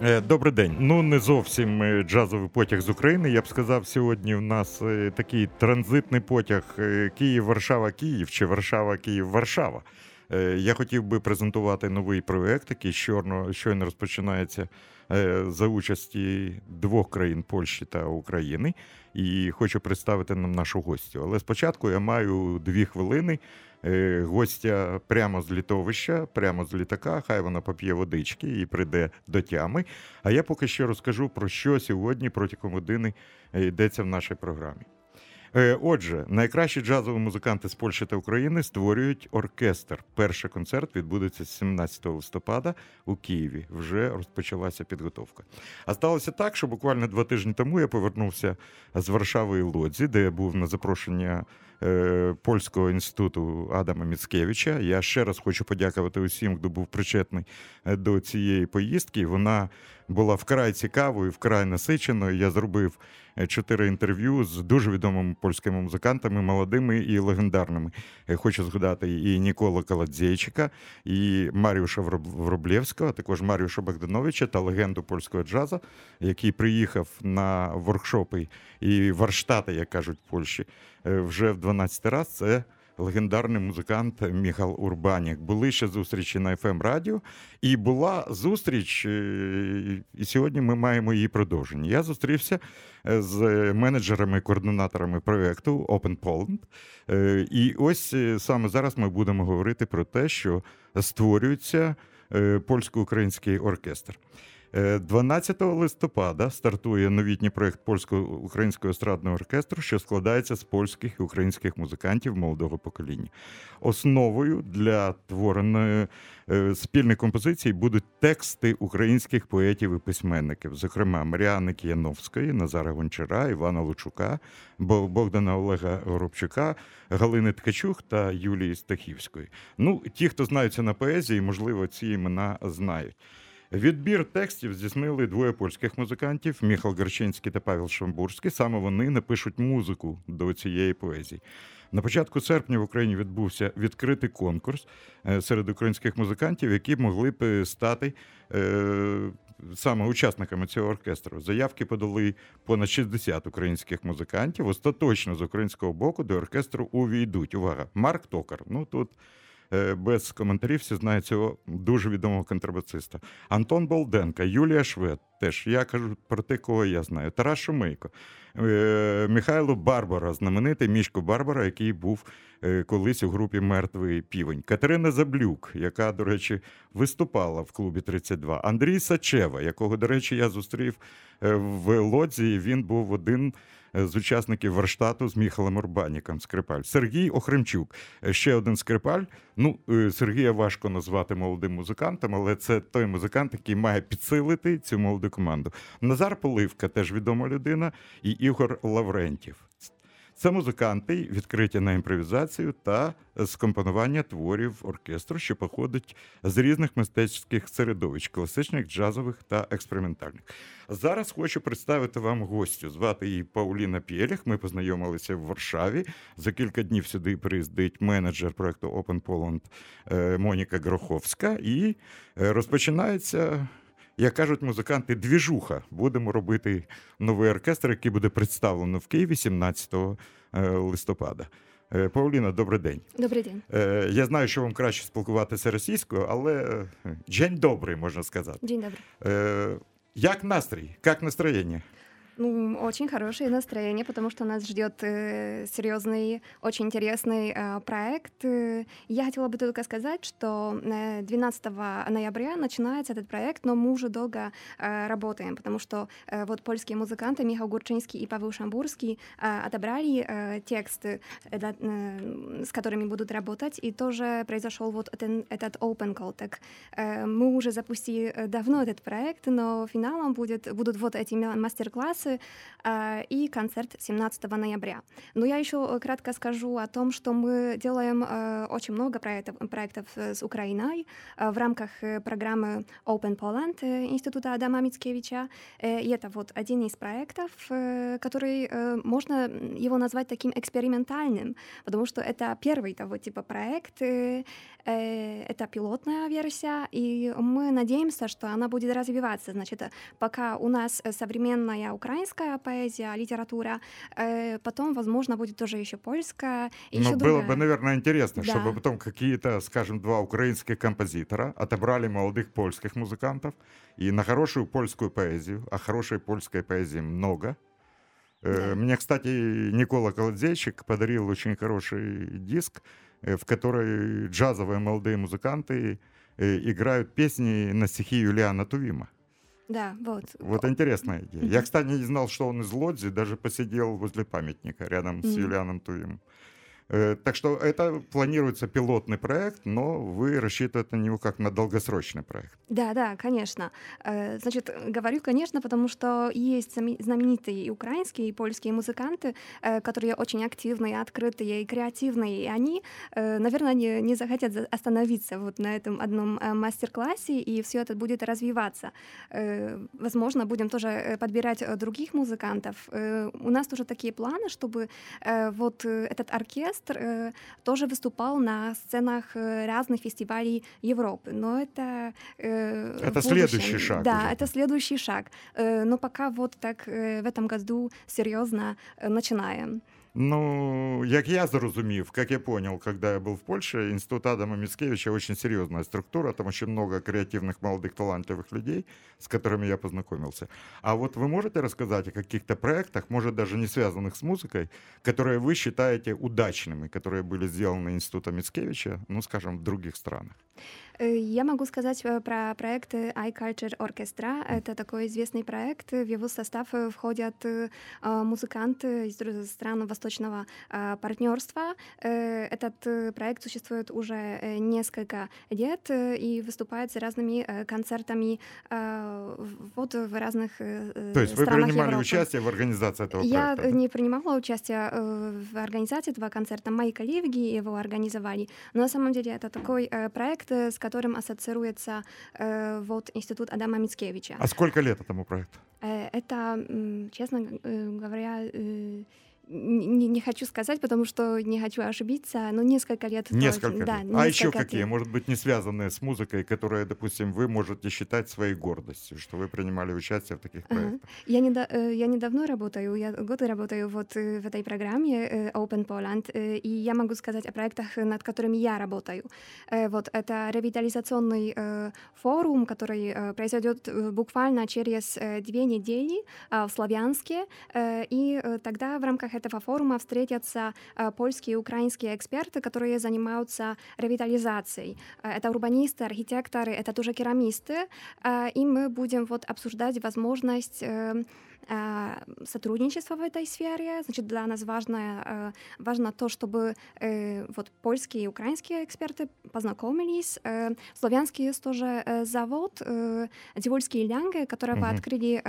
Добрий день. Ну не зовсім е, джазовий потяг з України. Я б сказав, сьогодні в нас е, такий транзитний потяг Київ-Варшава-Київ чи Варшава-Київ-Варшава. Я хотів би презентувати новий проект, який щойно, щойно розпочинається за участі двох країн Польщі та України. І хочу представити нам нашу гостю. Але спочатку я маю дві хвилини. Е, гостя прямо з літовища, прямо з літака. Хай вона поп'є водички і прийде до тями. А я поки що розкажу про що сьогодні протягом години е, йдеться в нашій програмі. Е, отже, найкращі джазові музиканти з Польщі та України створюють оркестр. Перший концерт відбудеться 17 листопада у Києві. Вже розпочалася підготовка. А сталося так, що буквально два тижні тому я повернувся з Варшави і Лодзі, де я був на запрошення Е, польського інституту Адама Міцкевича. Я ще раз хочу подякувати усім, хто був причетний е, до цієї поїздки. Вона була вкрай цікавою, вкрай насиченою. Я зробив е, чотири інтерв'ю з дуже відомими польськими музикантами, молодими і легендарними. Хочу згадати і Нікола Каладзейчика, і Маріуша Вроблєвського, також Маріуша Богдановича та легенду польського джазу, який приїхав на воркшопи і варштати, як кажуть в Польщі, вже в 12 раз. Це легендарний музикант Міхал Урбанік. Були ще зустрічі на fm радіо, і була зустріч, е, і сьогодні ми маємо її продовження. Я зустрівся е, з менеджерами, координаторами проєкту Open Poland. Е, і ось саме зараз ми будемо говорити про те, що створюється польсько-український оркестр. 12 листопада стартує новітній проєкт польсько-українського естрадного оркестру, що складається з польських і українських музикантів молодого покоління. Основою для твореної е, спільної композиції будуть тексти українських поетів і письменників, зокрема Маріани Кияновської, Назара Гончара, Івана Лучука, Богдана Олега Горобчука, Галини Ткачук та Юлії Стахівської. Ну, ті, хто знаються на поезії, можливо, ці імена знають. Відбір текстів здійснили двоє польських музикантів Міхал Гарчинський та Павел Шамбурський. Саме вони напишуть музику до цієї поезії. На початку серпня в Україні відбувся відкритий конкурс е, серед українських музикантів, які могли б стати е, саме учасниками цього оркестру. Заявки подали понад 60 українських музикантів. Остаточно з українського боку до оркестру увійдуть. Увага! Марк Токар. Ну тут. Е, без коментарів всі знають цього дуже відомого контрабасиста. Антон Болденка, Юлія Швед. Теж я кажу про те, кого я знаю. Тарас Шумейко, е, Михайло Барбара, знаменитий мішко Барбара, який був е, колись у групі Мертвий півень. Катерина Заблюк, яка, до речі, виступала в клубі 32. Андрій Сачева, якого, до речі, я зустрів в Лодзі. Він був один з учасників Верштату з Міхалем Урбаніком Скрипаль. Сергій Охремчук, е, ще один скрипаль. Ну, е, Сергія важко назвати молодим музикантом, але це той музикант, який має підсилити цю молоду команду. Назар Поливка, теж відома людина, і Ігор Лаврентів. Це музиканти, відкриті на імпровізацію та скомпонування творів оркестру, що походить з різних мистецьких середовищ, класичних, джазових та експериментальних. Зараз хочу представити вам гостю. Звати її Пауліна Пєліх. Ми познайомилися в Варшаві. За кілька днів сюди приїздить менеджер проекту Open Poland е, Моніка Гроховська, і е, розпочинається як кажуть музиканти, двіжуха. Будемо робити новий оркестр, який буде представлено в Києві 17 е, листопада. Е, Павліна, добрий день. Добрий день. Е, я знаю, що вам краще спілкуватися російською, але день добрий, можна сказати. День добрий. Як настрій? Як настроєння? Ну, очень хорошее настроение, потому что нас ждет э, серьезный, очень интересный э, проект. Я хотела бы только сказать, что 12 э, ноября начинается этот проект, но мы уже долго э, работаем, потому что э, вот польские музыканты Михаил Гурчинский и Павел Шамбурский э, отобрали э, тексты, э, э, с которыми будут работать, и тоже произошел вот этот, этот open call. Так, э, мы уже запустили давно этот проект, но финалом будет, будут вот эти мастер-классы, музыканты и концерт 17 ноября. Но я еще кратко скажу о том, что мы делаем очень много проектов, проектов с Украиной в рамках программы Open Poland Института Адама Мицкевича. И это вот один из проектов, который можно его назвать таким экспериментальным, потому что это первый того типа проект, это пилотная версия, и мы надеемся, что она будет развиваться. Значит, пока у нас современная украинская поэзия, литература, потом, возможно, будет тоже еще польская. Еще было другая. бы, наверное, интересно, Да. чтобы потом какие-то, скажем, два украинских композитора отобрали молодых польских музыкантов и на хорошую польскую поэзию, а хорошей польской поэзии много. Э, Да. Мне, кстати, Никола Колодзейщик подарил очень хороший диск, э, в который джазовые молодые музыканты э, играют песни на стихи Юлиана Тувима. Да, вот. Вот интересная идея. Я, кстати, не знал, что он из Лодзи, даже посидел возле памятника рядом с. Юлианом Туимом. Э, Так что это планируется пилотный проект, но вы рассчитываете на него как на долгосрочный проект. Да, да, конечно. Э, Значит, говорю, конечно, потому что есть знаменитые и украинские, и польские музыканты, э, которые очень активные, открытые и креативные, и они, наверное, не, не захотят за- остановиться вот на этом одном мастер-классе, и все это будет развиваться. Возможно, будем тоже подбирать других музыкантов. У нас тоже такие планы, чтобы вот этот оркестр э, тоже выступал на сценах э, разных фестивалей Европы. Но это... э, Это следующий шаг Да, уже. это следующий шаг. Но пока вот так в этом году серьезно начинаем. Ну, як я зрозумів, як я понял, когда я был в Польше, Институт Адама Мицкевича очень серьезная структура, там очень много креативных, молодых, талантливых людей, с которыми я познакомился. А вот вы можете рассказать о каких-то проектах, может даже не связанных с музыкой, которые вы считаете удачными, которые были сделаны Институтом Мицкевича, ну, скажем, в других странах? Э, Я могу сказать э, про проект iCulture Orchestra. Это такой известный проект. В его состав э, входят а, музыканты из стран восточного а, партнерства. Этот проект существует уже несколько лет и выступает с разными концертами а, вот в разных э, То есть вы странах принимали Европы. участие в организации этого Я проекта? да? не принимала участие в организации этого концерта. Мои коллеги его организовали. Но на самом деле это такой проект, с которым ассоциируется э, вот Институт Адама Мицкевича. А сколько лет этому проекту? Э, Это, честно э, говоря, э, не, не хочу сказать, потому что не хочу ошибиться, но несколько лет. Несколько лет. Да, а еще несколько какие? лет. Может быть, не связанные с музыкой, которые, допустим, вы можете считать своей гордостью, что вы принимали участие в таких Ага. проектах? Я, не, я недавно работаю, я годы работаю вот э, в этой программе э, Open Poland, э, и я могу сказать о проектах, э, над которыми я работаю. Э, Вот это ревитализационный э, форум, который э, произойдет э, буквально через э, две недели в Славянске, э, и э, тогда в рамках этого форума встретятся э, польские и украинские эксперты, которые занимаются ревитализацией. Э, Это урбанисты, архитекторы, это тоже керамисты, а, и мы будем вот обсуждать возможность э, сотрудничества в этой сфере. Значит, для нас важно, э, важно то, чтобы э, вот польские и украинские эксперты познакомились. В Славянске есть тоже завод Дивольские лянги, которого Мгм. открыли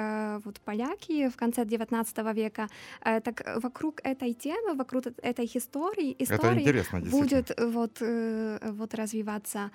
вот поляки в конце 19 века. Так вокруг этой темы, вокруг этой истории, истории будет вот, вот развиваться,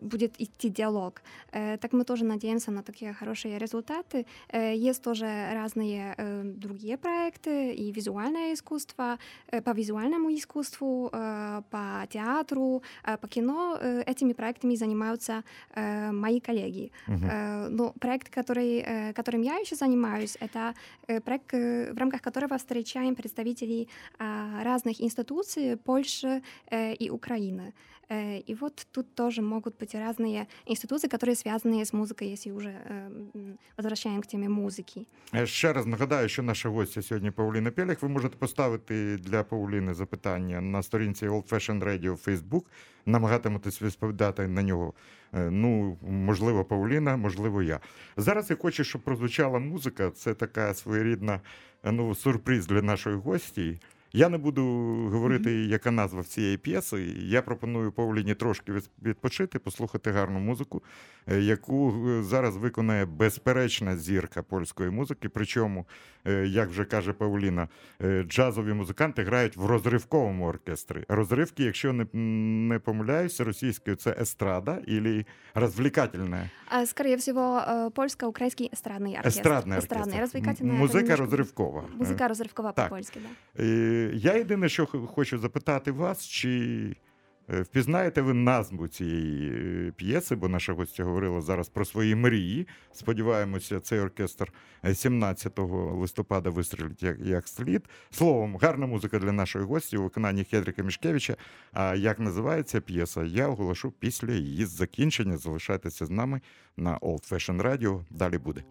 будет идти диалог. Так мы тоже надеемся на такие хорошие результаты. Есть тоже разные э, другие проекты и визуальное искусство, э, по визуальному искусству, э, по театру, э, по кино. Э, Этими проектами занимаются э, мои коллеги. Мгм. Э, Но проект, который, э, которым я еще занимаюсь, это э, проект, э, в рамках которого встречаем представителей а, разных институций Польши э, и Украины. Э, И вот тут тоже могут быть разные институции, которые связаны с музыкой, если уже э, м, возвращаем к теме музыки. Е, Ще раз нагадаю, що наша гостя сьогодні Павліна Пеліх. Ви можете поставити для Павліни запитання на сторінці Old Fashion Radio в Facebook, намагатиметесь відповідати на нього. Е, Ну, можливо, Павліна, можливо, я. Зараз я хочу, щоб прозвучала музика. Це така своєрідна е, ну, сюрприз для нашої гості. Я не буду говорити, яка назва цієї п'єси. Я пропоную Павліні трошки від- відпочити, послухати гарну музику, е, яку е, зараз виконає безперечна зірка польської музики. Причому, е, як вже каже Павліна, е, джазові музиканти грають в розривковому оркестрі. Розривки, якщо не, не помиляюся, російською це естрада або розвлекательна. А, Скорее всего, э, польско-украинский эстрадный оркестр. Естрадний оркестр. Эстрадный, М- развлекательный. это Музика немножко- розривкова. Музика розривкова так. по-польськи, да. Е, Я єдине, що хочу запитати вас, чи е, впізнаєте ви назву цієї е, п'єси, бо наша гостя говорила зараз про свої мрії. Сподіваємося, цей оркестр е, 17 листопада вистрілить як, як слід. Словом, гарна музика для нашої гості у виконанні Хедрика Мішкевича. А як називається п'єса, я оголошу після її закінчення. Залишайтеся з нами на Old Fashion Radio. Далі буде.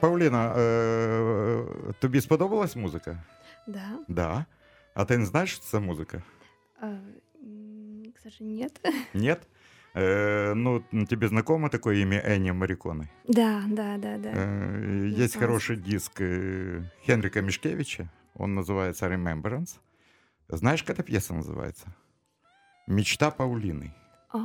Павліна, е, тобі сподобалась музика? Да. Да. А ти не знаєш, що це музика? А, м, К сожалению, нет. Нет? Э, ну, тебе знакомо такое имя Энни Мариконы? Да, да, да, да. Э, Я есть знаю. хороший диск э, Хенрика Мишкевича. Он называется Remembrance. Знаешь, как эта пьеса называется? Мечта Паулины. О,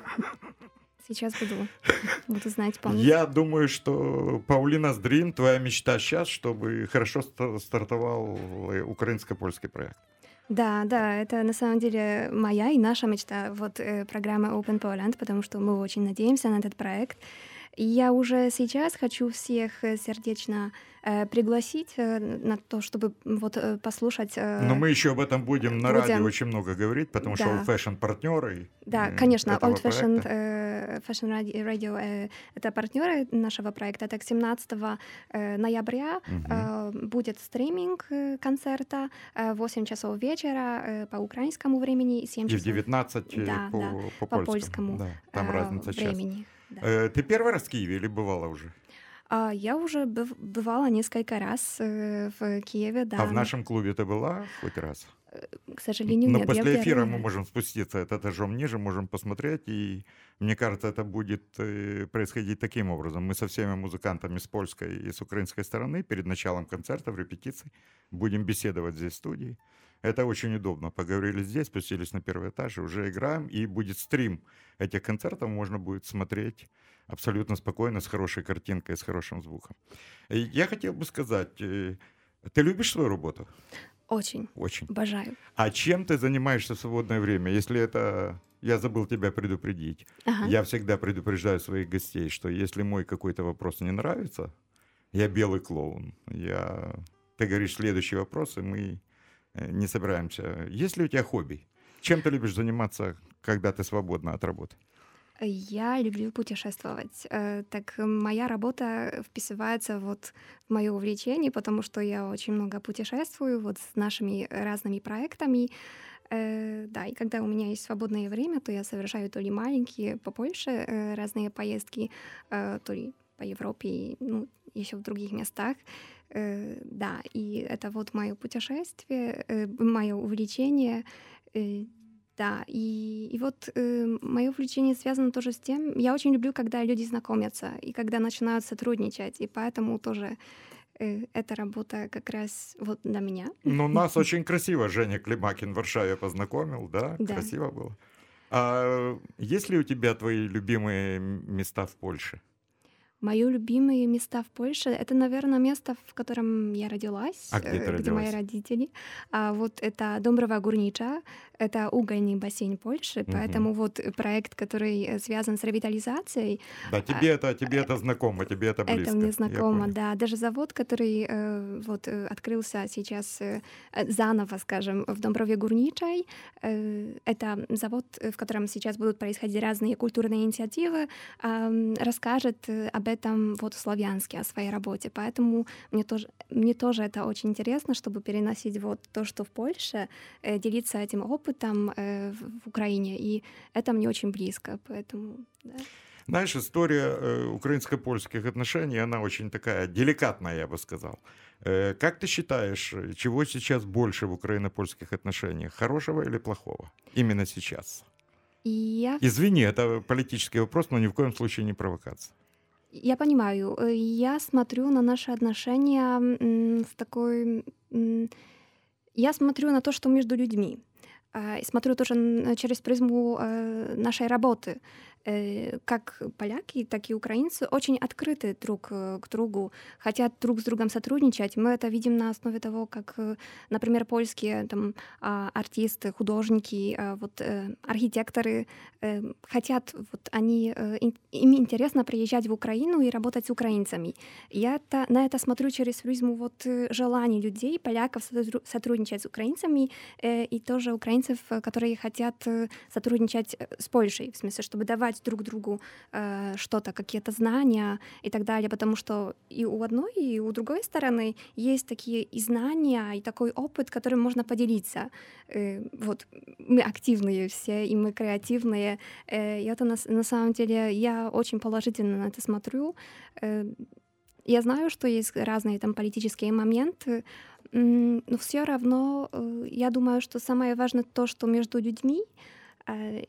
Сейчас буду, буду знать, помнить. Я думаю, что Паулина Dream, твоя мечта сейчас, чтобы хорошо ста- стартовал э, украинско-польский проект. Да, да, это на самом деле моя и наша мечта, вот э, программа Open Poland, потому что мы очень надеемся на этот проект. Я уже сейчас хочу всех э, сердечно э, пригласить э, на то, чтобы вот э, послушать. э, Но мы еще об этом будем на будем. радио очень много говорить, потому что Да. Old Fashion партнеры. Да, э, конечно, Old Fashion, э, Fashion Radio, э, это партнеры нашего проекта. Так, 17 э, ноября э, будет стриминг э, концерта э, 8 часов вечера э, по украинскому времени и 7 И в часов 19 э, Да, по, да, по, по польскому. польскому Да, там э, разница час. Да. Э, ты первый раз в Киеве или бывала уже? А, я уже быв- бывала несколько раз э, в Киеве, да. А в нашем клубе ты была хоть раз? к сожалению, Но нет. после эфира мы можем спуститься этот этажом ниже, можем посмотреть, и мне кажется, это будет э, происходить таким образом. Мы со всеми музыкантами с польской и с украинской стороны перед началом концертов, репетиций будем беседовать здесь в студии. Это очень удобно. Поговорили здесь, спустились на первый этаж, уже играем, и будет стрим этих концертов, можно будет смотреть абсолютно спокойно, с хорошей картинкой, с хорошим звуком. И Я хотел бы сказать, э, ты любишь свою работу? Очень. Очень. Обожаю. А чем ты занимаешься в свободное время? Если это... Я забыл тебя предупредить. Ага. Я всегда предупреждаю своих гостей, что если мой какой-то вопрос не нравится, я белый клоун. Я... Ты говоришь следующий вопрос, и мы не собираемся. Есть ли у тебя хобби? Чем ты любишь заниматься, когда ты свободна от работы? Я люблю путешествовать. Э, Так э, моя работа вписывается вот в мое увлечение, потому что я очень много путешествую вот с нашими разными проектами. Э, Да, и когда у меня есть свободное время, то я совершаю то ли маленькие по Польше э, разные поездки, э, то ли по Европе, ну, еще в других местах. Э, Да, и это вот мое путешествие, мое увлечение. Э, да, и, и вот э, мое увлечение связано тоже с тем, я очень люблю, когда люди знакомятся и когда начинают сотрудничать, и поэтому тоже э, эта работа как раз вот для меня. Ну, нас очень красиво Женя Климакин в Варшаве познакомил, да? Да. Красиво было. А есть ли у тебя твои любимые места в Польше? Мои любимые места в Польше — это, наверное, место, в котором я родилась, А где ты э, где мои родилась? родители. А вот это Домброва Гурнича, это угольный бассейн Польши, Мгм. поэтому вот проект, который э, связан с ревитализацией, Да, тебе это, тебе это знакомо, тебе это близко. А, Это мне знакомо, да. Даже завод, который э, вот э, открылся сейчас э, э, заново, скажем, в Домброве Гурничай, э, это завод, э, в котором сейчас будут происходить разные культурные инициативы, расскажет э, об этом вот славянски, о своей работе. Поэтому мне тоже, мне тоже это очень интересно, чтобы переносить вот то, что в Польше, э, делиться этим опытом э, в в Украине. И это мне очень близко, поэтому... Да. Знаешь, история э, украинско-польских отношений, она очень такая деликатная, я бы сказал. Э, как ты считаешь, чего сейчас больше в украино-польских отношениях, хорошего или плохого? Именно сейчас. Я Извини, это политический вопрос, но ни в коем случае не провокация. Я понимаю. Э, Я смотрю на наши отношения в такой... Я смотрю на то, что между людьми. А, Смотрю тоже через призму э, нашей работы. Э, Как поляки, так и украинцы очень открыты друг э, к другу, хотят друг с другом сотрудничать. Мы это видим на основе того, как, э, например, польские там, а, артисты, художники, а, вот, архитекторы хотят, вот они, им интересно приезжать в Украину и работать с украинцами. Я это, на это смотрю через призму вот желаний людей, поляков сотру- сотрудничать с украинцами и тоже украинцев, которые хотят сотрудничать с Польшей, в смысле, чтобы давать друг другу э, что-то, какие-то знания и так далее, потому что и у одной, и у другой стороны есть такие и знания, и такой опыт, которым можно поделиться. Э, вот мы активные все, и мы креативные. Э, и это на, на самом деле я очень положительно на это смотрю. Э, я знаю, что есть разные там политические моменты, но все равно э, я думаю, что самое важное то, что между людьми,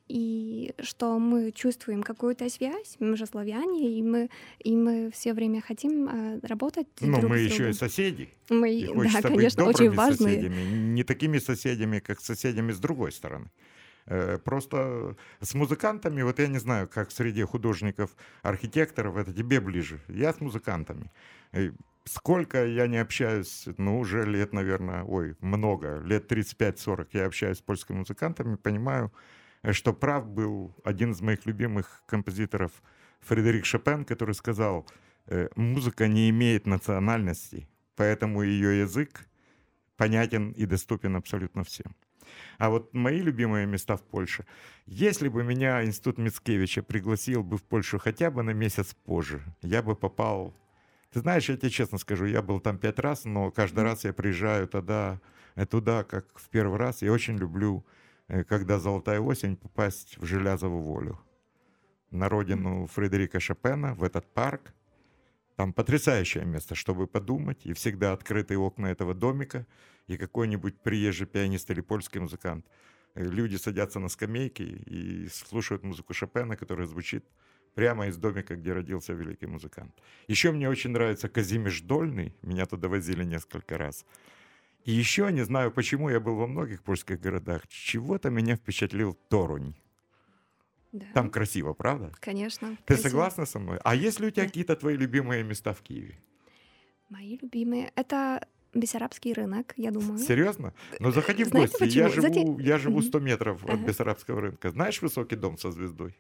и что мы чувствуем какую-то связь, мы же славяне, и мы, и мы все время хотим э, работать Ну, друг мы с еще и соседи. Мы, И да, хочется быть конечно, очень важные. соседями, не такими соседями, как соседями с другой стороны. Э, Просто с музыкантами, вот я не знаю, как среди художников, архитекторов, это тебе ближе. Я с музыкантами. Сколько я не общаюсь, ну, уже лет, наверное, ой, много, лет 35-40 я общаюсь с польскими музыкантами, понимаю, э, что прав был один из моих любимых композиторов Фредерик Шопен, который сказал, э, музыка не имеет национальности, поэтому ее язык понятен и доступен абсолютно всем. А вот мои любимые места в Польше. Если бы меня Институт Мицкевича пригласил бы в Польшу хотя бы на месяц позже, я бы попал... Ты знаешь, я тебе честно скажу, я был там пять раз, но каждый раз я приезжаю тогда, э, туда, как в первый раз. Я очень люблю, э, когда золотая осень, попасть в Желязову волю. На родину Фредерика Шопена, в этот парк. Там потрясающее место, чтобы подумать, и всегда открытые окна этого домика. и какой-нибудь приезжий пианист или польский музыкант. Э, люди садятся на скамейки и слушают музыку Шопена, которая звучит прямо из домика, где родился великий музыкант. Еще мне очень нравится Казимиш Дольный, меня туда возили несколько раз. И еще, не знаю почему, я был во многих польских городах, чего-то меня впечатлил Торунь. Да. Там красиво, правда? Конечно. Ты красиво. согласна со мной? А есть ли у тебя Да. какие-то твои любимые места в Киеве? Мои любимые. Это Бессарабский рынок, я думаю. Серьезно? Ну заходи в Знаете гости. Я почему? живу, Знаете- я живу Мгм. 100 метров от Ага. Бессарабского рынка. Знаешь высокий дом со звездой?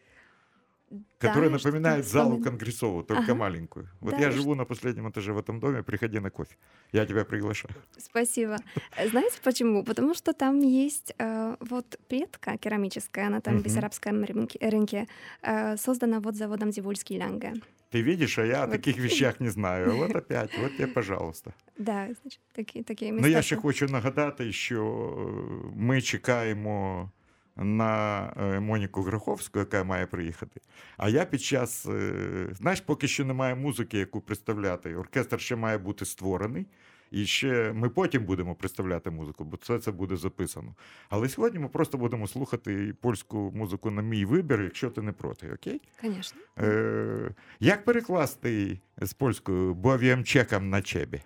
Да, Который что-то напоминает залу вспомнила. Конгрессову, только Ага. маленькую. Вот Да, я и живу на последнем этаже в этом доме, приходи на кофе. Я тебя приглашаю. Спасибо. Э, Знаете почему? Потому что там есть э, вот плитка керамическая на том Мгм. Бессарабском рынке, рынке э, создана вот заводом Зивульский Лянге. Ты видишь, а я о Вот. таких вещах не знаю. Вот опять, вот тебе, пожалуйста. Да, значить, такі, такі Ну я міста. ще хочу нагадати, що е, ми чекаємо на е, Моніку Гроховську, яка має приїхати. А я під час, е, знаєш, поки що немає музики, яку представляти. Оркестр ще має бути створений. І ще ми потім будемо представляти музику, бо це, це буде записано. Але сьогодні ми просто будемо слухати польську музику на мій вибір, якщо ти не проти, окей? Конечно. Е, як перекласти з польською бовім чекам на чебі?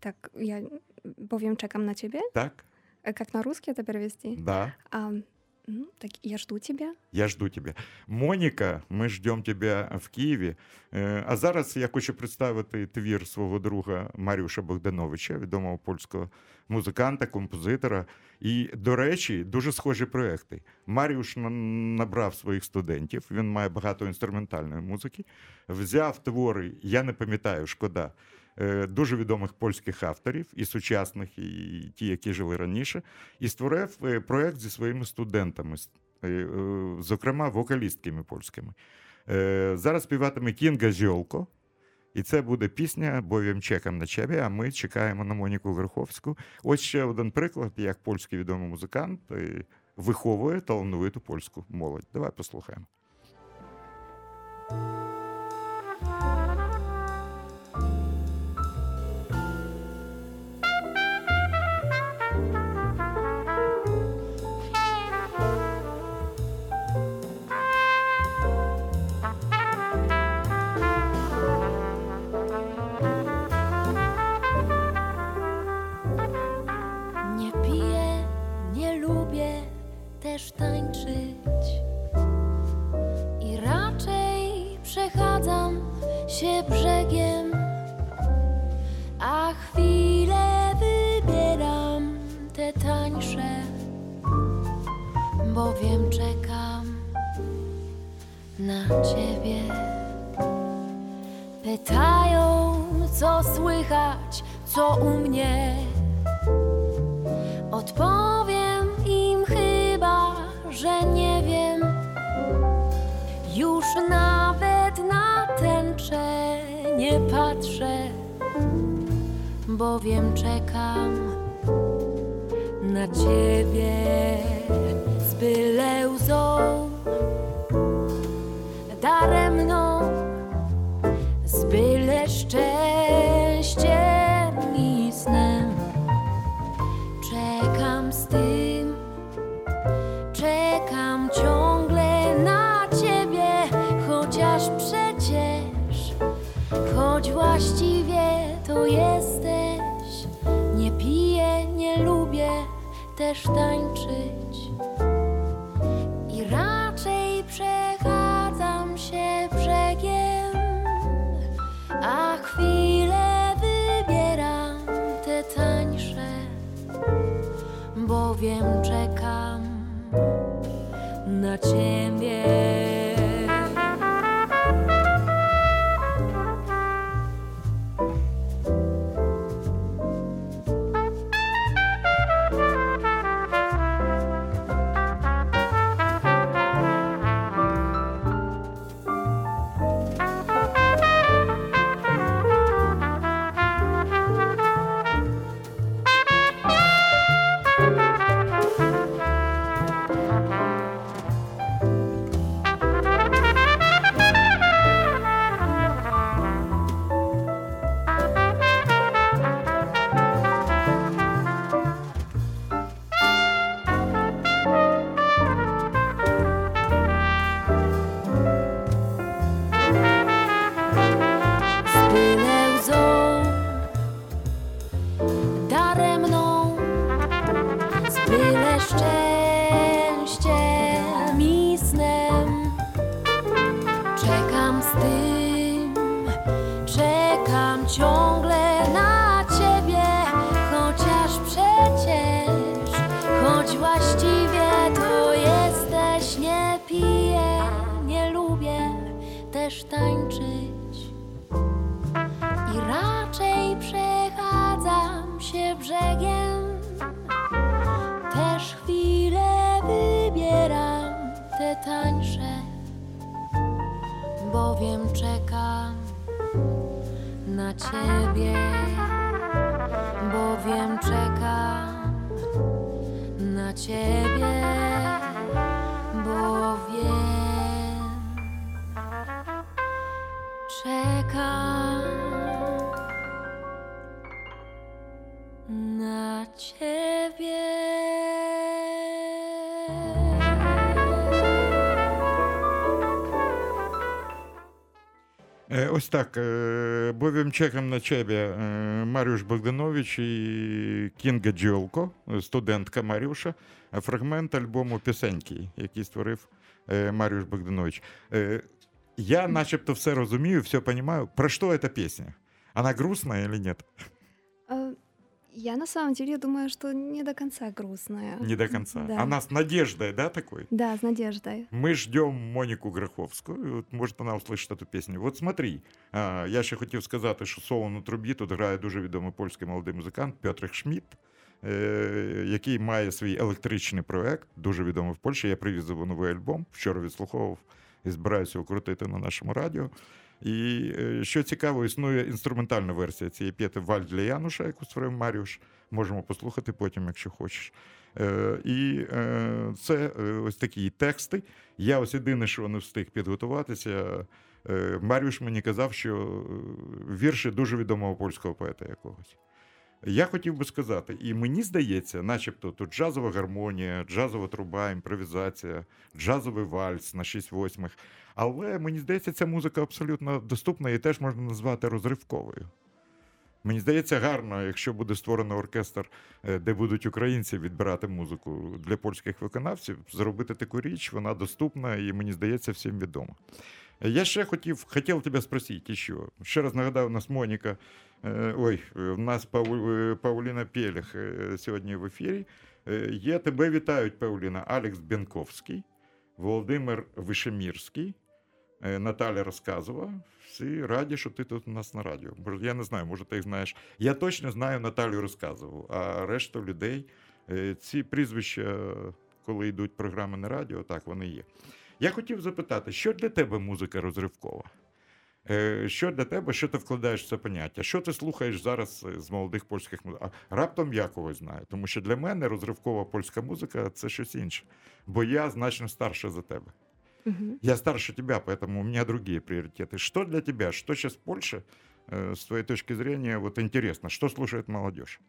Так, я powiem czekam na ciebie. Так? Э, Как на русский это перевести? Да. А, ну, так я жду тебя. Я жду тебе. Моніка, ми ждемо тебе в Києві. Е, А зараз я хочу представити твір свого друга Маріуша Богдановича, відомого польського музиканта, композитора. І, до речі, дуже схожі проекти. Маріуш на- набрав своїх студентів, він має багато інструментальної музики. Взяв твори, я не пам'ятаю, шкода. Е, Дуже відомих польських авторів, і сучасних, і ті, які жили раніше, і створив е, проект зі своїми студентами, е, зокрема вокалістками польськими. Зараз співатиме Кінга Зьолко, і це буде пісня Бовім чекам на чебі, а ми чекаємо на Моніку Верховську. Ось ще один приклад, як польський відомий музикант виховує талановиту польську молодь. Давай послухаємо. Ось так. бойовим чеком на тебе е, Маріуш Богданович і Кінга Джолко, студентка Маріуша, е, фрагмент альбому Пісеньки, який створив е, Маріуш Богданович. Е, Я начебто все розумію, все розумію. Про що ця пісня? Вона грустна или нет? Э, Я на самом деле думаю, что не до конца грустная. Не до конца. Да. Она с надеждой, да, такой? Да, с надеждой. Мы ждем Моніку Граховську. Вот, може, вона услышить эту пісню. От смотри, а, я ще хотів сказати, що соло на трубі тут грає дуже відомий польський молодий музикант Пьотр Шмідт, е, який має свій електричний проект, дуже відомий в Польщі. Я привіз його новий альбом, вчора відслуховував і збираюся його крутити на нашому радіо. І е, що цікаво, існує інструментальна версія цієї п'єти Валь для Януша, яку створив Маріуш. Можемо послухати потім, якщо хочеш. Е, І е, це ось такі тексти. Я ось єдине, що не встиг підготуватися. Маріуш мені казав, що вірші дуже відомого польського поета якогось. Я хотів би сказати, і мені здається, начебто тут джазова гармонія, джазова труба, імпровізація, джазовий вальс на 6 восьмих. Але мені здається, ця музика абсолютно доступна і теж можна назвати розривковою. Мені здається, гарно, якщо буде створено оркестр, е, де будуть українці відбирати музику для польських виконавців, зробити таку річ, вона доступна і мені здається всім відома. Я ще хотів, хотів тебе спросити, ще. Ще раз нагадаю, у нас Моніка, е, ой, у нас Пау, е, Пауліна Пєліх е, сьогодні в ефірі. Є тебе вітають, Пауліна, Алекс Бенковський, Володимир Вишемірський, Наталя Розказова. Всі раді, що ти тут у нас на радіо. Може, Я не знаю, може, ти їх знаєш. Я точно знаю Наталю Розказову, а решту людей, ці прізвища, коли йдуть програми на радіо, так вони є. Я хотів запитати, що для тебе музика розривкова? Е, Що для тебе, що ти вкладаєш в це поняття? Що ти слухаєш зараз е, з молодих польських музиків? Раптом я когось знаю, тому що для мене розривкова польська музика це щось інше, бо я значно старше за тебе. Мгм. Я старше тебя, поэтому у меня другие приоритеты. Что для тебя, что сейчас в Польше, э, с твоей точки зрения, вот интересно, что слушает молодежь?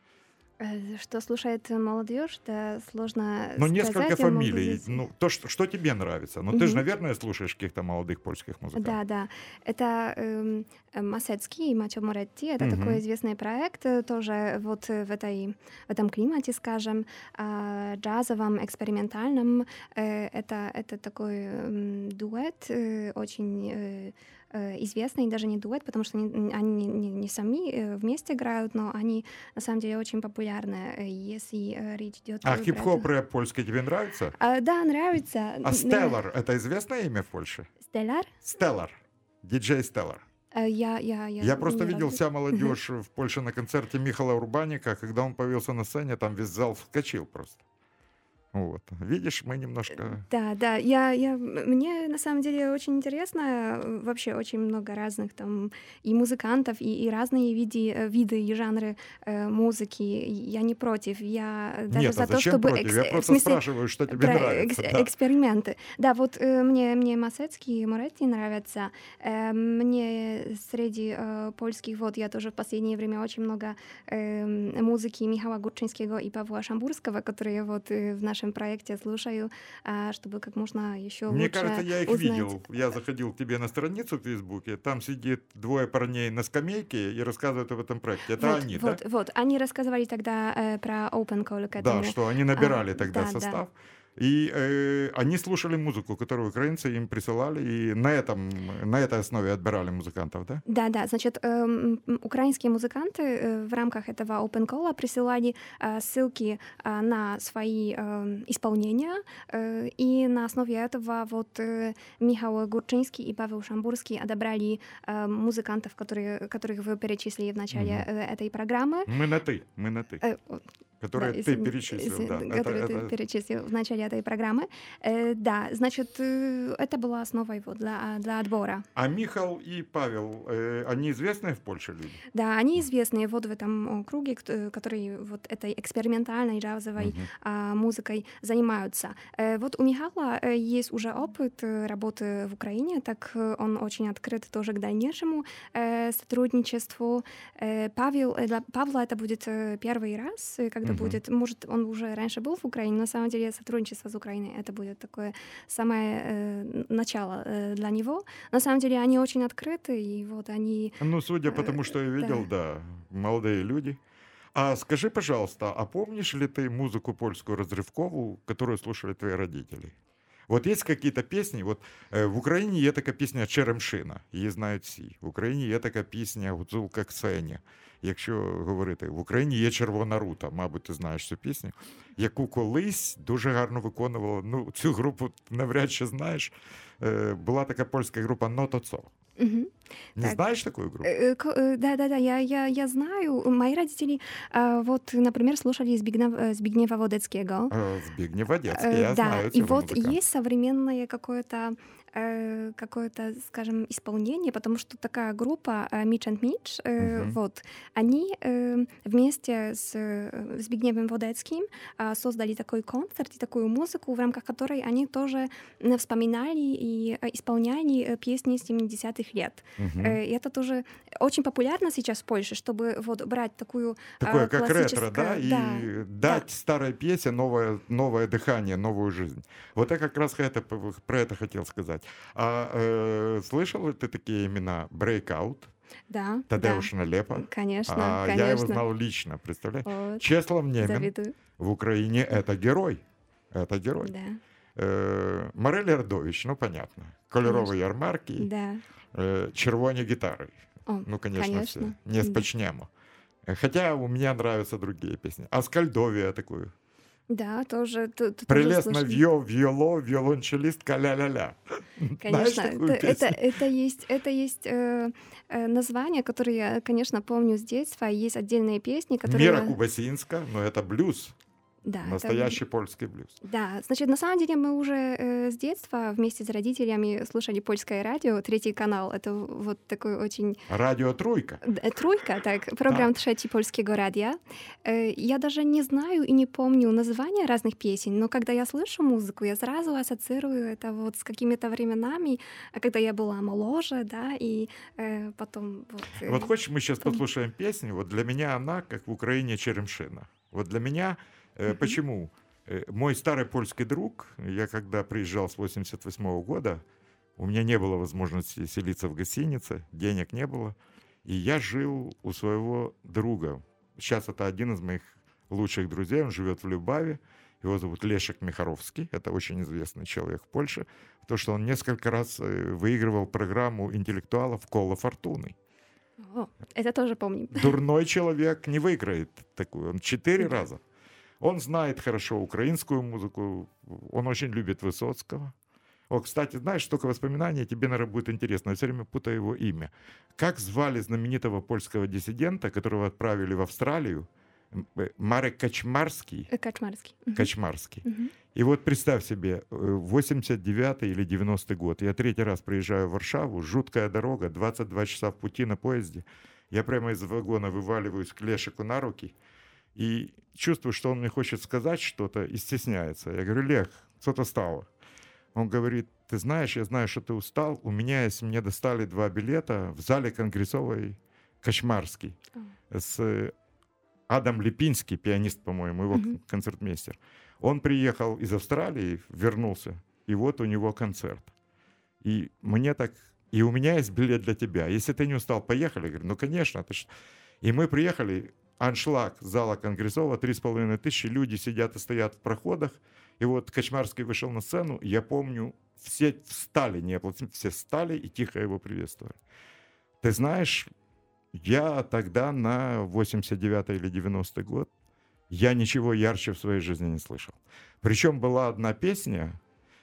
Э, Что слушает молодежь, да сложно Ну, несколько фамилий. здесь- Ну, то, что, что тебе нравится. Ну, ты же, наверное, слушаешь каких-то молодых польских музыкантов. Да, да. Это эм, э, Масецкий и Матео Моретти. Это Мгм. такой известный проект, э, тоже вот э, в, этой, в этом климате, скажем, а, джазовом, экспериментальном. Э, Это, это такой м, дуэт, э, очень э, э, известный, даже не дуэт, потому что они, они не, не- не сами э, вместе играют, но они на самом деле очень популярны, э, если речь идет А хип-хоп рэп польский тебе нравится? А, да, нравится. А Стеллар это известное имя в Польше? Стеллар? Стеллар. Диджей Стеллар. Я, я, я, Я просто видел вся молодежь в Польше на концерте Михала Урбаника. Когда он появился на сцене, там весь зал вскочил просто. Вот. Видишь, мы немножко... Да, да, я, я, мне на самом деле очень интересно, э, вообще очень много разных там и музыкантов, и, и разные виды, э, виды и жанры э, музыки. Я не против, я даже Нет, за а то, чтобы... против? экс- Я просто смысле, спрашиваю, что тебе про нравится. экс- да. эксперименты. Да, вот э, мне, мне Масецкий и Моретти нравятся. Э, мне среди э, польских, вот я тоже в последнее время очень много э, музыки Михаила Гурчинского и Павла Шамбурского, которые вот э, в нашем вашем проекте слушаю, а, чтобы как можно еще Мне лучше кажется, я их узнать. видел. Я заходил к тебе на страницу в Фейсбуке, там сидит двое парней на скамейке и рассказывают об этом проекте. Это вот, они, вот, да? вот, они рассказывали тогда э, про Open Call к Да, что они набирали А, тогда да, да. И э, они слушали музыку, которую украинцы им присылали, и на, этом, на этой основе отбирали музыкантов, да? Да, да, значит, м, украинские музыканты э, в рамках этого Open Call присылали э, ссылки э, на свои э, исполнения, э, и на основе этого вот э, Михаил Гурчинский и Павел Шамбурский одобрали э, музыкантов, которые, которых вы перечислили в начале э, этой программы. Мы на «ты», мы на «ты», Э, которые да, ты извини- перечислил, извини, да. Это- которые ты это- перечислил в начале этой программы. Э, да, значит, э, это была основой вот для, для отбора. А Михал и Павел, э, они известные в Польше люди? Да, они известные вот в этом э, круге, который вот этой экспериментальной джазовой Мгм. а, музыкой занимаются. Э, Вот у Михала э, есть уже опыт э, работы в Украине, так э, он очень открыт тоже к дальнейшему э, сотрудничеству. Э, Павел, э, для Павла это будет э, первый раз, э, когда Мгм. будет, может, он уже раньше был в Украине, но на самом деле сотрудничество с Украиной это будет такое самое э, начало э, для него. На самом деле они очень открыты, и вот они Ну, судя по Э, тому, что я видел, да, молодые люди. А скажи, пожалуйста, а помнишь ли ты музыку польскую разрывковую, которую слушали твои родители? Вот есть какие-то песни, вот э, в Україні є така пісня Черемшина, її знають всі. В Україні є така пісня Гуцулка Ксеня. Якщо говорити, в Україні є Червона рута, мабуть, ти знаєш цю пісню, яку колись дуже гарно виконувала. Ну, цю групу навряд чи знаєш. Е, Була така польська група Нотоцо. Мгм. Не Так. знаєш такої групи? Э, к- э, Да-да-да, я, я, я знаю. Мои родители, а, вот, например, слушали Збигнев, э, Збигнева Водецкого. Э, Збигнев Одесский, Э, я да, знаю и этого вот музыканта. есть современное какое-то э, какое-то, скажем, исполнение, потому что такая группа э, Mitch and Mitch, э, Мгм. вот, они э, вместе с э, Збигневым Водецким а, создали такой концерт и такую музыку, в рамках которой они тоже вспоминали и исполняли песни 70-х лет. Мгм. Э, И это тоже очень популярно сейчас в Польше, чтобы вот брать такую Такое, а, как ретро, да, и да, дать старой пьесе новое, новое дыхание, новую жизнь. Вот я как раз это, про это хотел сказать. А э, слышал ли ты такие имена? Breakout, да, Тадеуш да, Налепа? конечно, А, конечно. я его знал лично, представляешь? Вот, Чеслав Немен завидую, в Украине это герой. Это герой. да, Э, Марель Ардович, ну понятно. Кольорові ярмарки, да. э, червоні гитары. О, Ну, конечно, конечно. все. Не Да. спочнемо. Э, Хотя у меня нравятся другие песни. А Скальдовия такую. Да, тоже, т- т- тоже Прелестно слышали. вьё, вьоло, виолончелистка, ля-ля-ля. Конечно, это, это, это есть, это есть э, э, название, которое я, конечно, помню с детства. Есть отдельные песни, которые... Мира Кубасинска, но это блюз. Да, это- Настоящий польский блюз. Да, значит, на самом деле мы уже э, с детства вместе с родителями слушали польское радио, третий канал. Это вот такой очень Радио Тройка. Д- Тrójka, tak, program trzeci Polskiego Radia. Э, Я даже не знаю и не помню названия разных песен, но когда я слышу музыку, я сразу ассоциирую это вот с какими-то временами, а когда я была моложе, да, и э, потом вот... э, Вот хочешь, мы сейчас Там- послушаем песню? Вот для меня она, как в Украине, Черемшина. Вот для меня, Мгм. почему? Э, Мой старый польский друг, я когда приезжал с 88 года, у меня не было возможности селиться в гостинице, денег не было, и я жил у своего друга. Сейчас это один из моих лучших друзей, он живет в Любаве, его зовут Лешек Михаровский, это очень известный человек в Польше, то, что он несколько раз э, выигрывал программу интеллектуалов «Кола Фортуны». О, это тоже помним. Дурной человек не выиграет такую. Он четыре раза. Он знает хорошо украинскую музыку, он очень любит Высоцкого. О, кстати, знаешь, столько воспоминаний, тебе, наверное, будет интересно. Я все время путаю его имя. Как звали знаменитого польского диссидента, которого отправили в Австралию? Э, Марек Качмарский. Э, Качмарский. Качмарский. Мгм. И вот представь себе, э, 89 или 90 год, я третий раз приезжаю в Варшаву, жуткая дорога, 22 часа в пути на поезде. Я прямо из вагона вываливаюсь к Лешику на руки и чувствую, что он мне хочет сказать что-то и стесняется. Я говорю, Лех, что-то стало. Он говорит, ты знаешь, я знаю, что ты устал. У меня есть, мне достали два билета в зале Конгрессовой Кошмарский А. с э, Адам Липинский, пианист, по-моему, его Мгм. концертмейстер. Он приехал из Австралии, вернулся, и вот у него концерт. И мне так... И у меня есть билет для тебя. Если ты не устал, поехали. Я говорю, ну, конечно. Ты ж... И мы приехали, аншлаг зала Конгрессова, три с половиной тысячи, люди сидят и стоят в проходах. И вот Кочмарский вышел на сцену, я помню, все встали, не аплодисменты, все встали и тихо его приветствовали. Ты знаешь, я тогда на 89 или 90 год, я ничего ярче в своей жизни не слышал. Причем была одна песня,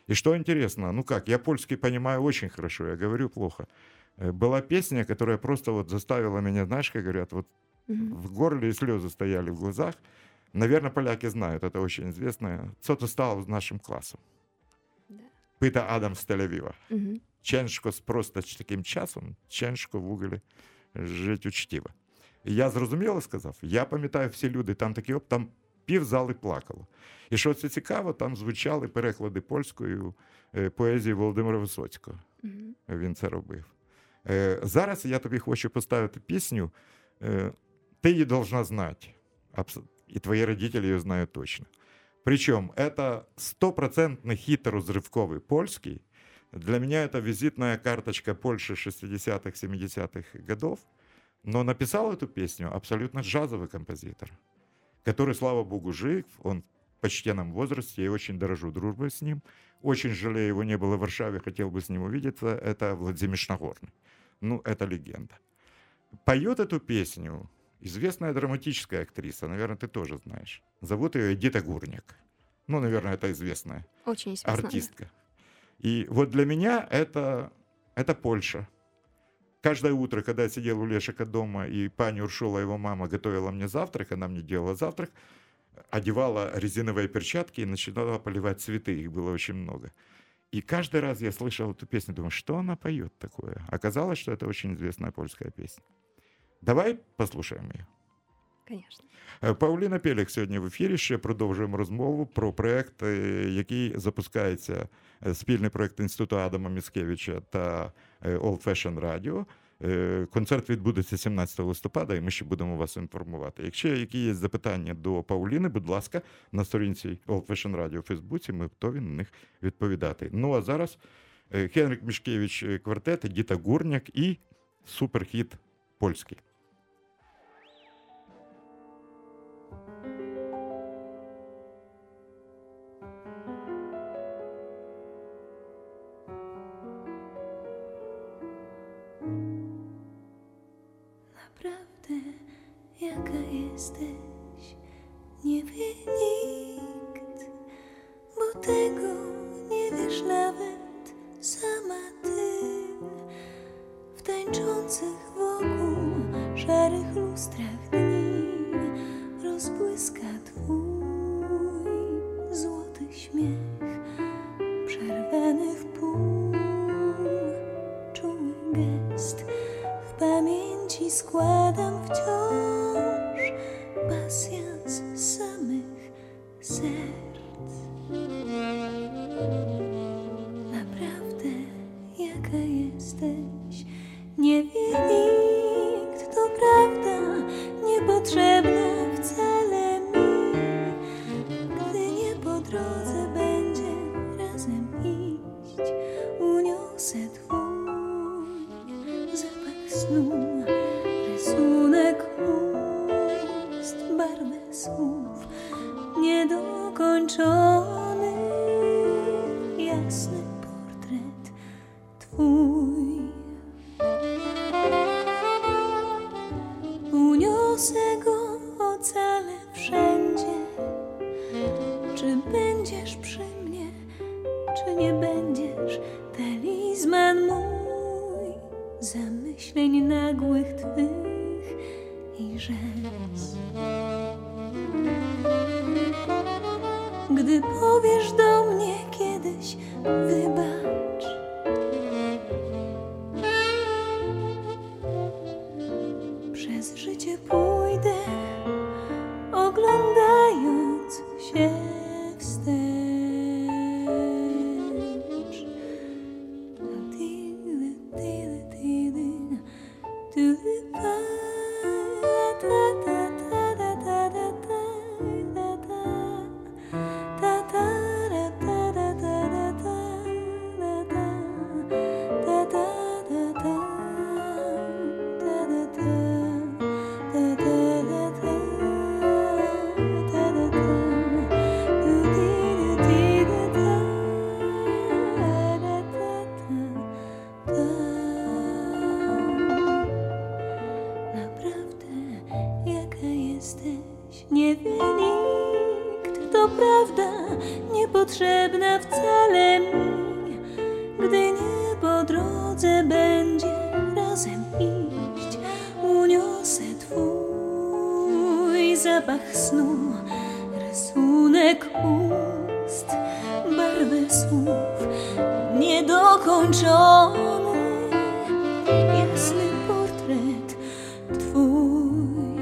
и что интересно, ну как, я польский понимаю очень хорошо, я говорю плохо. Э, Была песня, которая просто вот заставила меня, знаешь, как говорят, вот В горле и слезы стояли в глазах. Наверное, поляки знают, это очень известно. Co стало нашим классом? Да. Пита Адамс з Тель-Авіва. Мгм. Ченшко просто таким часом, ченшко в уголі жить учтиво. Я зрозуміло сказав, я пам'ятаю всі люди, там такі оп, там пів зали плакало. І що це цікаво, там звучали переклади польською е, поезії Володимира Висоцького. Мгм. Він це робив. Е, зараз я тобі хочу поставити пісню. Е, ти її должна знати. Абс- И твои родители ее знают точно. Причем это стопроцентный хит разрывковый польский. Для меня это визитная карточка Польши 60-х, 70-х годов. Но написал эту песню абсолютно джазовый композитор, который, слава богу, жив. Он в почтенном возрасте, я очень дорожу дружбой с ним. Очень жалею, его не было в Варшаве, хотел бы с ним увидеться. Это Владимир Шнагорный. Ну, это легенда. Поет эту песню известная драматическая актриса, наверное, ты тоже знаешь. Зовут ее Эдита Гурник. Ну, наверное, это известная Очень известно. да. артистка. И вот для меня это, это Польша. Каждое утро, когда я сидел у Лешика дома, и пани Уршула, его мама, готовила мне завтрак, она мне делала завтрак, одевала резиновые перчатки и начинала поливать цветы, их было очень много. И каждый раз я слышал эту песню, думаю, что она поет такое? Оказалось, что это очень известная польская песня. Давай послушаем ее. Конечно. Е, Пауліна Пелік сьогодні в ефірі. Ще продовжуємо розмову про проект, е, який запускається е, спільний проект Інституту Адама Міцкевича та е, Old Fashion Radio. Е, Концерт відбудеться 17 листопада, і ми ще будемо вас інформувати. Якщо які є запитання до Пауліни, будь ласка, на сторінці Old Fashion Radio у Фейсбуці, ми готові на них відповідати. Ну а зараз Хенрик Мішкевич е, квартет, Діта Гурняк і суперхіт польський. Naprawdę, jaka jesteś, nie wie nikt, bo tego nie wiesz nawet sama ty. W tańczących wokół szarych lustrach dni rozbłyska twój square. Niedokończony, jasny portret twój.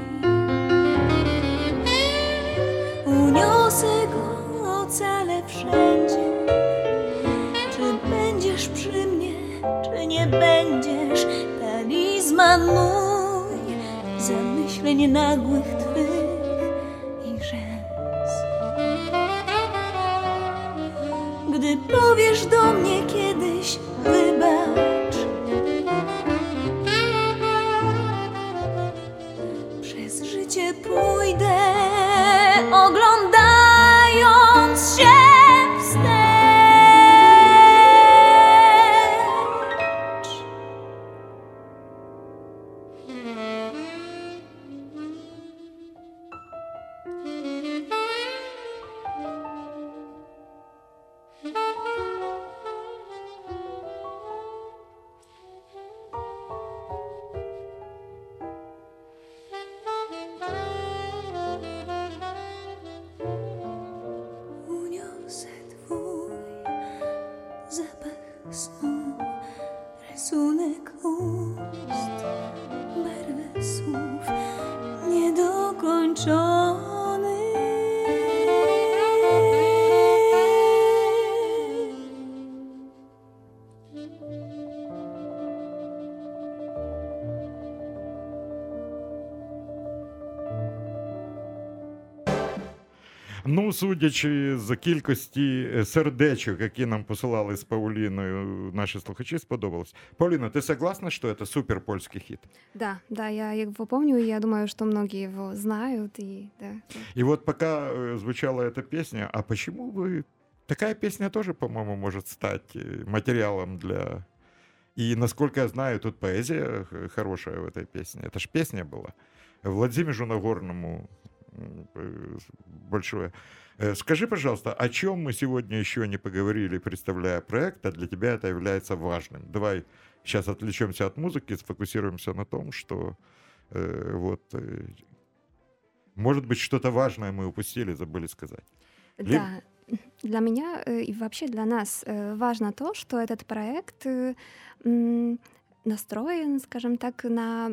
Uniosę go ocalę wszędzie. Czy będziesz przy mnie, czy nie będziesz? Talizman mój, zamyśleń nagłych powiesz do mnie kiedyś, судячи з кількості е, сердечок, які нам посилали з Пауліною, наші слухачі сподобалось. Пауліна, ти согласна, що це супер польський хіт? Да, да, я его помню, и я думаю, что многие его знают. И, да, да. И вот пока э, звучала эта песня, а почему вы... Такая песня тоже, по-моему, может стать э, материалом для... И, насколько я знаю, тут поэзия х- хорошая в этой песне. Это ж песня была. Владимиру Нагорному м, э, большое. Э, Скажи, пожалуйста, о чем мы сегодня еще не поговорили, представляя проект, а для тебя это является важным? Давай сейчас отвлечемся от музыки, сфокусируемся на том, что э, вот э, может быть, что-то важное мы упустили, забыли сказать. Либо- Да, для меня э, и вообще для нас э, важно то, что этот проект э, настроен, скажем так, на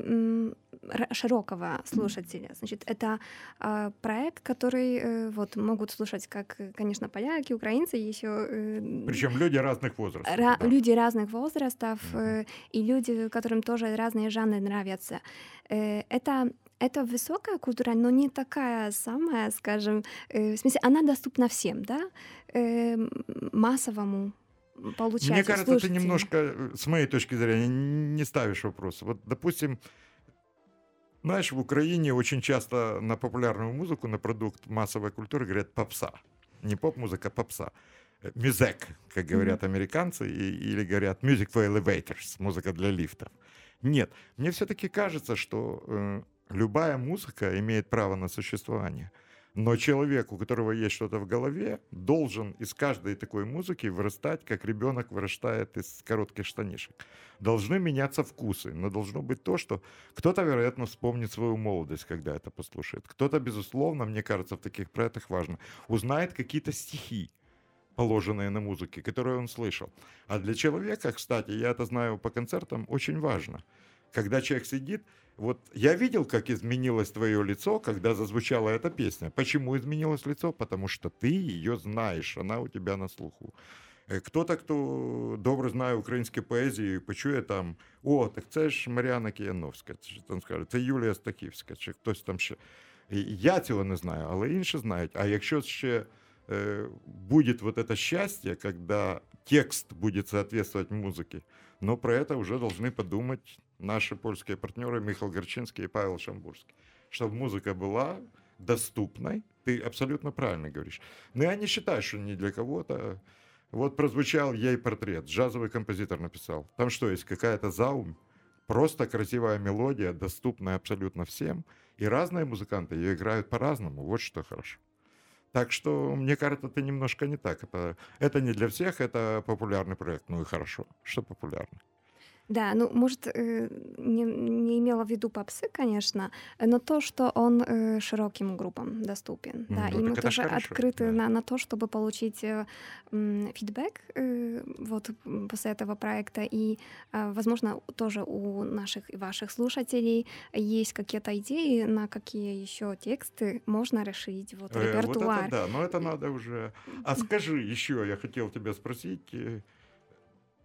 широкого слушателя. Значит, это а, проект, который э, вот могут слушать как, э, конечно, поляки, украинцы, еще э, Причем люди разных возрастов. Ра- да. люди разных возрастов э, и люди, которым тоже разные жанры нравятся. Э, это это высокая культура, но не такая самая, скажем, э, в смысле, она доступна всем, да, э, массовому получателю. Мне кажется, ты слушателю. немножко, э, с моей точки зрения, не ставишь вопрос. Вот, допустим, знаешь, в Украине очень часто на популярную музыку, на продукт массовой культуры говорят попса. Не поп-музыка, а попса. Э, Мюзек, как говорят американцы, и- или говорят music for elevators, музыка для лифтов. Нет, мне все-таки кажется, что э, любая музыка имеет право на существование. Но человек, у которого есть что-то в голове, должен из каждой такой музыки вырастать, как ребенок вырастает из коротких штанишек. Должны меняться вкусы, но должно быть то, что кто-то, вероятно, вспомнит свою молодость, когда это послушает. Кто-то, безусловно, мне кажется, в таких проектах важно, узнает какие-то стихи, положенные на музыке, которые он слышал. А для человека, кстати, я это знаю по концертам, очень важно. Когда человек сидит, вот я видел, как изменилось твое лицо, когда зазвучала эта песня. Почему изменилось лицо? Потому что ты ее знаешь, она у тебя на слуху. Е, Кто-то, хто добре знає українську поезію, почує там: о, так це ж Мар'яна Кияновська, чи там скаже, це Юлія Стахівська, чи хтось там ще. І Я цього не знаю, але інші знають. А якщо ще э, будет вот это счастье, когда текст будет соответствовать музыке, но про это уже должны подумать наши польские партнеры Михаил Горчинский и Павел Шамбурский. Чтобы музыка была доступной, ты абсолютно правильно говоришь. Но я не считаю, что не для кого-то. Вот прозвучал ей портрет, джазовый композитор написал. Там что, есть какая-то заум? Просто красивая мелодия, доступная абсолютно всем. И разные музыканты ее играют по-разному. Вот что хорошо. Так что, мне кажется, это немножко не так. Это, это не для всех, это популярный проект. Ну и хорошо, что популярный. Да, ну, может, э, не, не имела в виду попсы, конечно, но то, что он э, широким группам доступен. Ну, да, так и мы тоже хорошо, открыты да. на, на то, чтобы получить э, фидбэк вот после этого проекта. И, возможно, тоже у наших и ваших слушателей есть какие-то идеи, на какие еще тексты можно расширить вот Э, вот репертуар. это да, но это надо уже... А скажи еще, я хотел тебя спросить,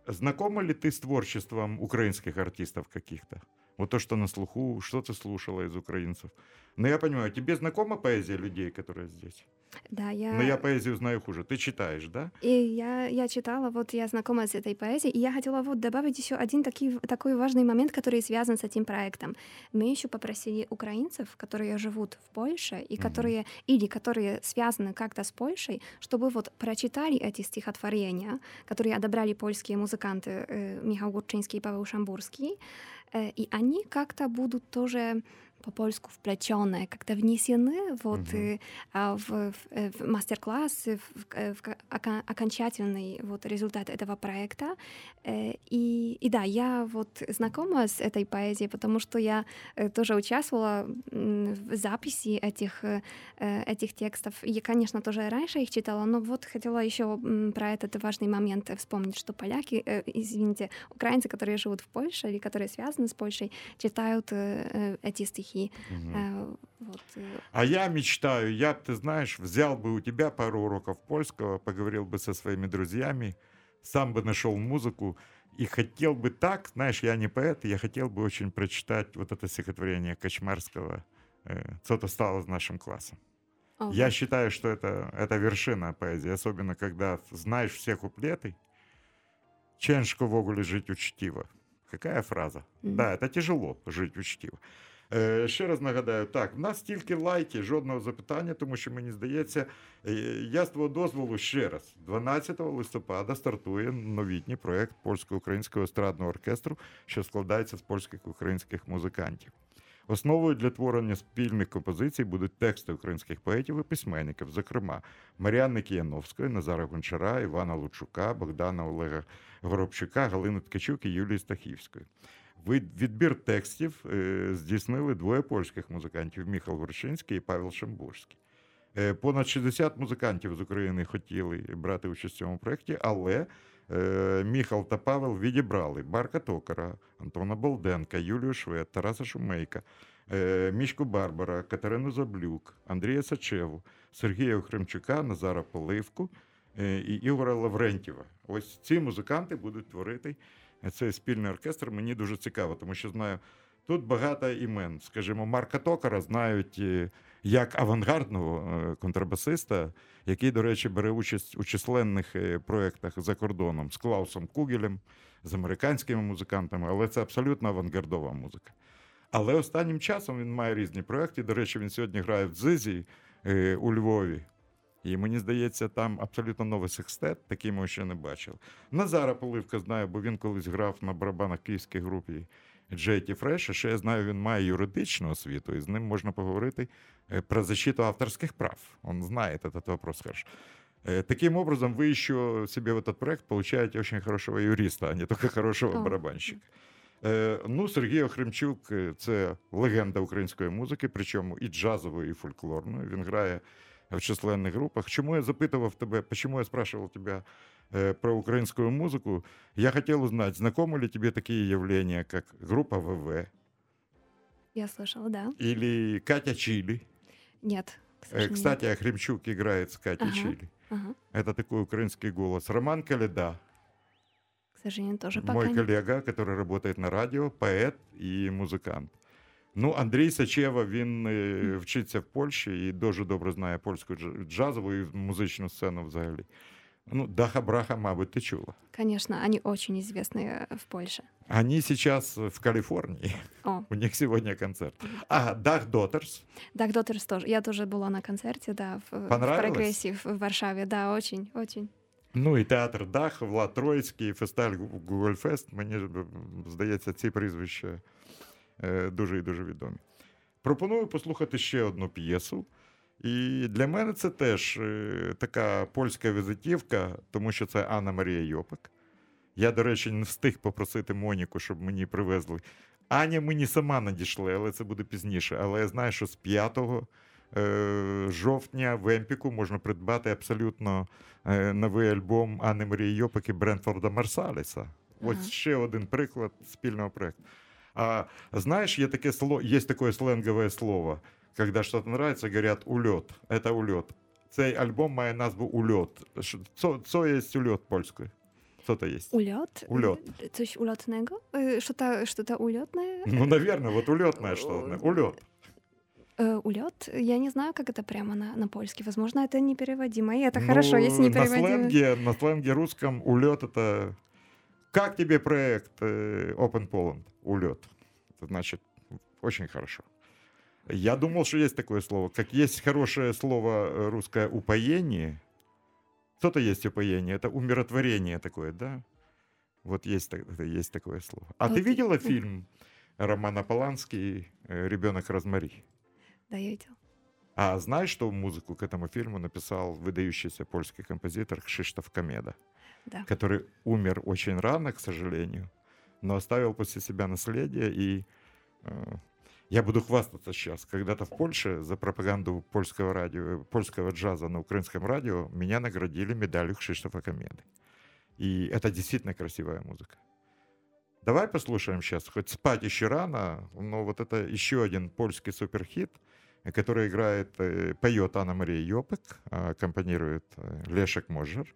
знакома ли ты с творчеством украинских артистов каких-то? Вот то, что на слуху, что ты слушала из украинцев? Ну, я понимаю, тебе знакома поэзия людей, которые здесь? Да, я... Но я поэзию знаю хуже. Ты читаешь, да? И я, я читала, вот я знакома с этой поэзией, и я хотела вот добавить еще один такой, такой важный момент, который связан с этим проектом. Мы еще попросили украинцев, которые живут в Польше, и которые, или которые связаны как-то с Польшей, чтобы вот прочитали эти стихотворения, которые одобрали польские музыканты э, Михаил Гурчинский и Павел Шамбурский, э, и они как-то будут тоже по-польску вплетенные, как-то внесены вот Мгм. э, а, в, в, э, в мастер-класс, в, в ока- окончательный вот результат этого проекта. Э, И, и да, я вот знакома с этой поэзией, потому что я э, тоже участвовала в записи этих, э, э, этих текстов. И конечно, тоже раньше их читала, но вот хотела еще про этот важный момент вспомнить, что поляки, э, извините, украинцы, которые живут в Польше или которые связаны с Польшей, читают э, э, эти стихи. Э, Вот, э, А я мечтаю, я, ты знаешь, взял бы у тебя пару уроков польского, поговорил бы со своими друзьями, сам бы нашел музыку и хотел бы так, знаешь, я не поэт, я хотел бы очень прочитать вот это стихотворение Кочмарского э, «Что-то стало с нашим классом». о, Я считаю, что это, это вершина поэзии, особенно когда знаешь все куплеты. Ченшко в огуле жить учтиво. Какая фраза? Мгм. Да, это тяжело жити учтиво. Е, ще раз нагадаю, так, в нас тільки лайки, жодного запитання, тому що мені здається, е, я з твого дозволу ще раз, 12 листопада стартує новітній проєкт польсько-українського естрадного оркестру, що складається з польських українських музикантів. Основою для творення спільних композицій будуть тексти українських поетів і письменників, зокрема Мар'яни Кияновської, Назара Гончара, Івана Лучука, Богдана Олега Горобчука, Галини Ткачук і Юлії Стахівської. Відбір текстів е, здійснили двоє польських музикантів Міхал Горшинський і Павел Шамбурський. Е, Понад 60 музикантів з України хотіли брати участь в цьому проєкті, але е, Міхал та Павел відібрали Барка Токара, Антона Болденка, Юлію Швед, Тараса Шумейка, Мішку Барбара, Катерину Заблюк, Андрія Сачеву, Сергія Хремчука, Назара Поливку і Ігора Лаврентєва. Ось ці музиканти будуть творити цей спільний оркестр. Мені дуже цікаво, тому що знаю. Тут багато імен. Скажімо, Марка Токара знають е, як авангардного е, контрабасиста, який, до речі, бере участь у численних е, проєктах за кордоном з Клаусом Кугелем, з американськими музикантами, але це абсолютно авангардова музика. Але останнім часом він має різні проєкти. До речі, він сьогодні грає в Дзизі у Львові. І мені здається, там абсолютно новий секстет, такий ми ще не бачили. Назара Поливка знаю, бо він колись грав на барабанах київській групі JT Fresh. А ще я знаю, він має юридичну освіту, і з ним можна поговорити е, про защиту авторських прав. Он знает этот вопрос хорошо. Э, Таким образом, вы еще себе в этот проект получаете очень хорошего юриста, а не только хорошего О. барабанщика. Е, Ну, Сергій Охремчук е, це легенда української музики, причому і джазової, і фольклорної. Він грає в численних групах. Чому я запитував тебе, почему я спрашивал тебя э, про украинскую музыку? Я хотел узнать, знакомы ли тебе такие явления, как группа ВВ я слышала, да. или Катя Чили? Нет, Э. Кстати, Охремчук играет с Катей Ага. Чили. Ага. Это такой украинский голос. Роман Каледа, К сожалению, тоже пока мой коллега, который работает на радио, поэт и музикант. Ну, Андрій Сачева, він е, вчиться в Польщі і дуже добре знає польську дж- джазову і музичну сцену взагалі. Ну, Даха Браха, мабуть, ти чула. Конечно, они очень известные в Польше. Они сейчас в Калифорнии. О, У них сегодня концерт. А, Дах Дотерс. Dark Daughters тоже. Я тоже была на концерте, да, в, в Понравилось? прогрессив в Варшаве. Да, очень, очень. Ну і театр Дах, Влад Троїцький, фестиваль Гугольфест. Мені ж, м, здається, ці прізвища е, дуже і дуже відомі. Пропоную послухати ще одну п'єсу. І для мене це теж е, така польська візитівка, тому що це Анна Марія Йопик. Я, до речі, не встиг попросити Моніку, щоб мені привезли. Аня мені сама надійшли, але це буде пізніше. Але я знаю, що з 5 е, жовтня в Емпіку можна придбати абсолютно е, новий альбом Анни Марії Йопик і Брентфорда Марсаліса. Ось Ага. ще один приклад спільного проекту. А знаешь, есть, такое слово, есть такое сленговое слово, когда что-то нравится, говорят «улет». Это «улет». Цей альбом має назву «Ульот». Co, co jest ульот польською? Co to есть? Ulot? Ulot. Y, Coś ulotnego? Что-то что улетное? Ну, наверное, вот улетное что-то. Улет. Э, Улет? Я не знаю, как это прямо на, на польский. Возможно, это непереводимо. И это Ну, хорошо, если не на переводимо. сленге, на сленге русском улет это как тебе проект э, Open Poland? Улет. Значит очень хорошо. Я думал, что есть такое слово. Как есть хорошее слово э, русское упоение. Что-то есть упоение. Это умиротворение такое, да? Вот есть, есть такое слово. А ты Вот, видела ну. фильм Романа Поланский «Ребенок Розмари»? Да, я видела. А знаешь, что музыку к этому фильму написал выдающийся польский композитор Кшиштоф Комеда, Да. который умер очень рано, к сожалению, но оставил после себя наследие. И э, я буду хвастаться сейчас. Когда-то в Польше за пропаганду польского радио, польского джаза на украинском радио меня наградили медалью Кшиштофа Комеды. И это действительно красивая музыка. Давай послушаем сейчас, хоть спать еще рано, но вот это еще один польский суперхит, который играет, э, поет Анна Мария Йопек, аккомпанирует э, Лешек Можер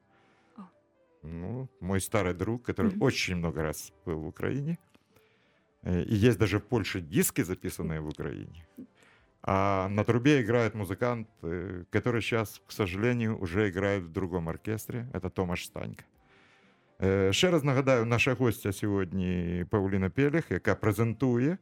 О. Ну, мой старый друг, который Мгм. очень много раз был в Украине. Э, И есть даже в Польше диски, записанные в Украине. А на трубе играет музыкант, э, который сейчас, к сожалению, уже играет в другом оркестре. Это Томаш Станька. Е, Ще раз нагадаю, наша гостя сьогодні Павліна Пеліх, яка презентує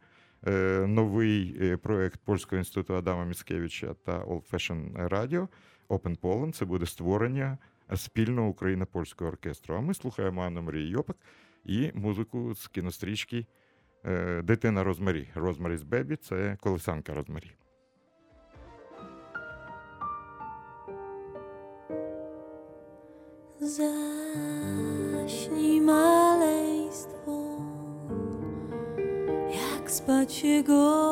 е, новий е, проект Польського інституту Адама Міцкевича та Old Fashion Radio Open Poland. Це буде створення Спільного україно-польського оркестру. А ми слухаємо Анну Марію Йопик і музику з кінострічки е, Дитина Розмарі. Розмарі's Бебі це колесанка Розмарі. Zaśnij maleństwo, jak spać się godzi.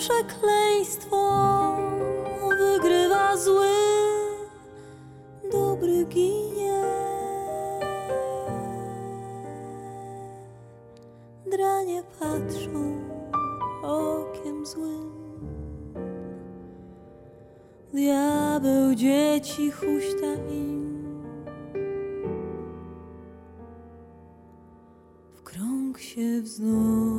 Przekleństwo, wygrywa zły, dobry ginie. Dranie patrzą okiem złym. Diabeł dzieci huśta im. W krąg się wznosi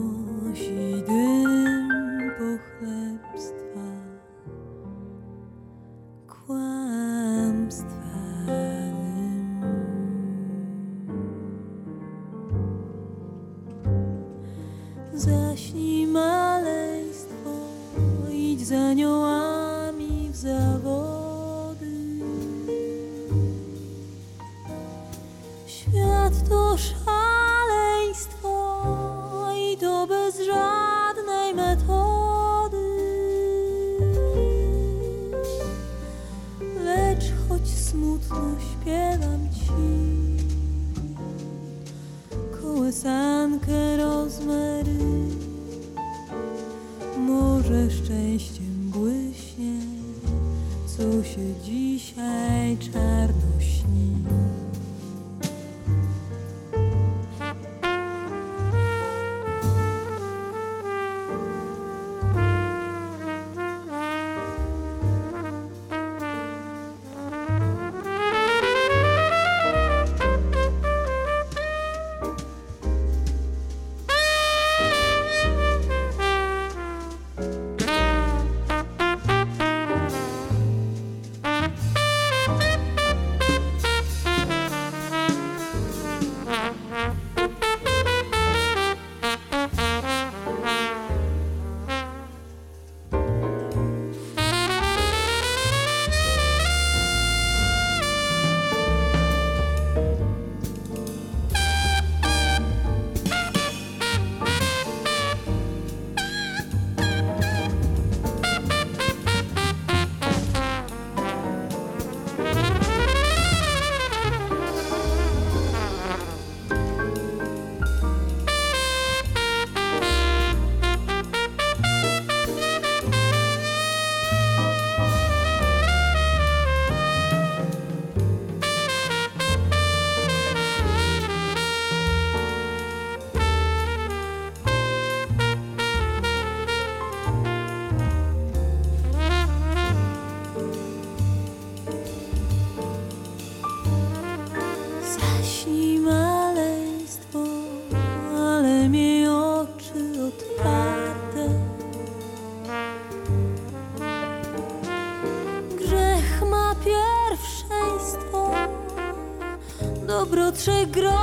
największych groźb.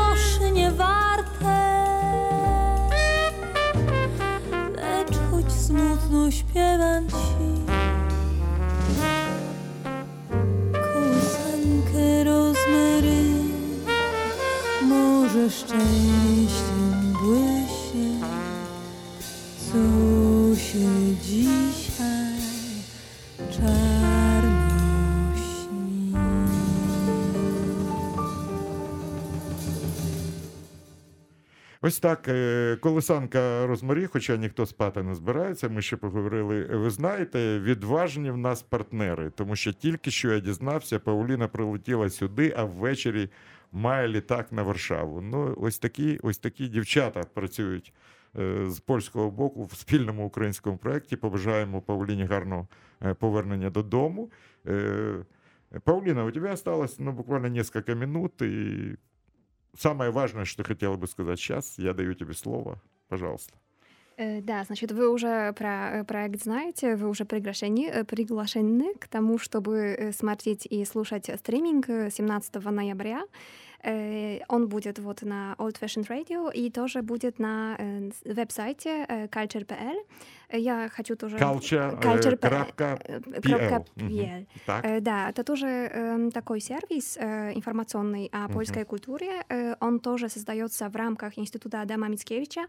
Ось так, е, колесанка розмарі, хоча ніхто спати не збирається. Ми ще поговорили. Ви знаєте, відважні в нас партнери, тому що тільки що я дізнався, Пауліна прилетіла сюди, а ввечері має літак на Варшаву. Ну, ось такі, ось такі дівчата працюють е, з польського боку в спільному українському проєкті. Побажаємо Пауліні гарного е, повернення додому. Е, Паулина, у тебя осталось ну, буквально несколько минут, и Самое важное, что хотела бы сказать сейчас, я даю тебе слово. Пожалуйста. Э, Да, значит, вы уже про э, проект знаете, вы уже приглашены, э, приглашены к тому, чтобы смотреть и слушать стриминг э, 17 ноября. Он будет вот на Old Fashioned Radio и тоже будет на веб-сайте culture.pl. Я хочу тоже... Culture, э, Culture.pl. крапка PL. PL. Так. Да, это тоже эм, такой сервис э, информационный о польской культуре. Э, Он тоже создается в рамках Института Адама Мицкевича,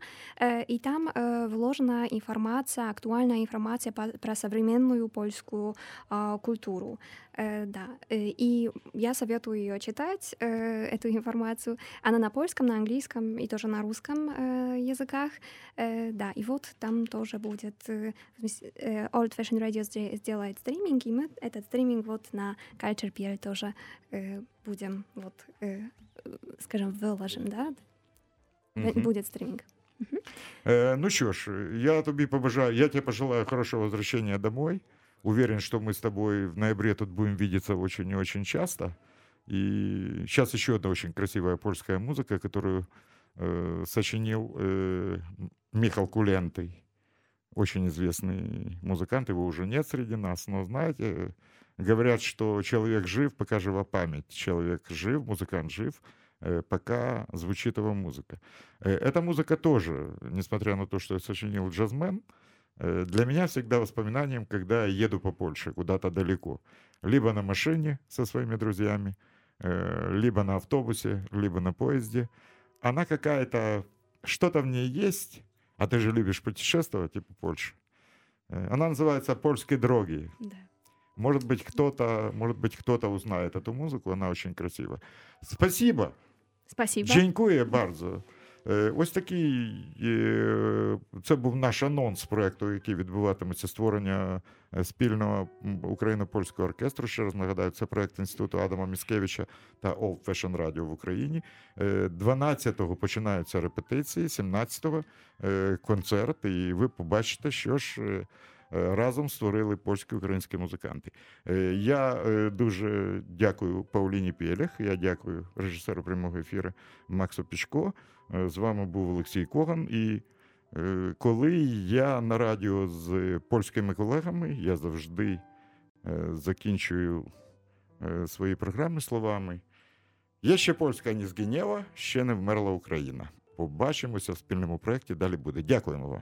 и там вложена информация, актуальная информация про современную польскую а, культуру. Да, и я советую ее читать, эту информацию. Она на польском, на английском и тоже на русском языках. Да, и вот там тоже будет э, в смысле, э, Old Fashion Radio сде- сделает стриминг, и мы этот стриминг вот на Culture PL тоже э, будем, вот, э, э, скажем, выложим, да? Мгм. Будет стриминг. Э, ну что ж, я тебе побожаю, я тебе пожелаю хорошего возвращения домой. Уверен, что мы с тобой в ноябре тут будем видеться очень и очень часто. И сейчас еще одна очень красивая польская музыка, которую э, сочинил э, Михал Кулентый. Очень известный музыкант, его уже нет среди нас, но знаете, говорят, что человек жив, пока жива память. Человек жив, музыкант жив, э, пока звучит его музыка. Э, Эта музыка тоже, несмотря на то, что я сочинил джазмен, э, для меня всегда воспоминанием, когда я еду по Польше куда-то далеко. Либо на машине со своими друзьями, либо на автобусе, либо на поезде. Она какая-то, что-то в ней есть, а ты же любишь путешествовать и по Польше. Э, Она называется «Польские дороги». Да. Может быть, кто-то, может быть, кто-то узнает эту музыку, она очень красива. Спасибо. Спасибо. Дякую bardzo. Е, Ось такий е, це був наш анонс проекту, який відбуватиметься створення е, спільного україно-польського оркестру. Ще раз нагадаю, це проект інституту Адама Міскевича та Old Fashion Radio в Україні. Е, 12-го починаються репетиції, 17-го е, концерт, і ви побачите, що ж. Е, Разом створили польські українські музиканти. Е, Я е, дуже дякую Пауліні Пєлях, я дякую режисеру прямого ефіру Максу Пічко. З вами був Олексій Коган. І коли я на радіо з польськими колегами, я завжди закінчую свої програми словами. Є ще польська не згинєва, ще не вмерла Україна. Побачимося в спільному проєкті. Далі буде. Дякуємо вам.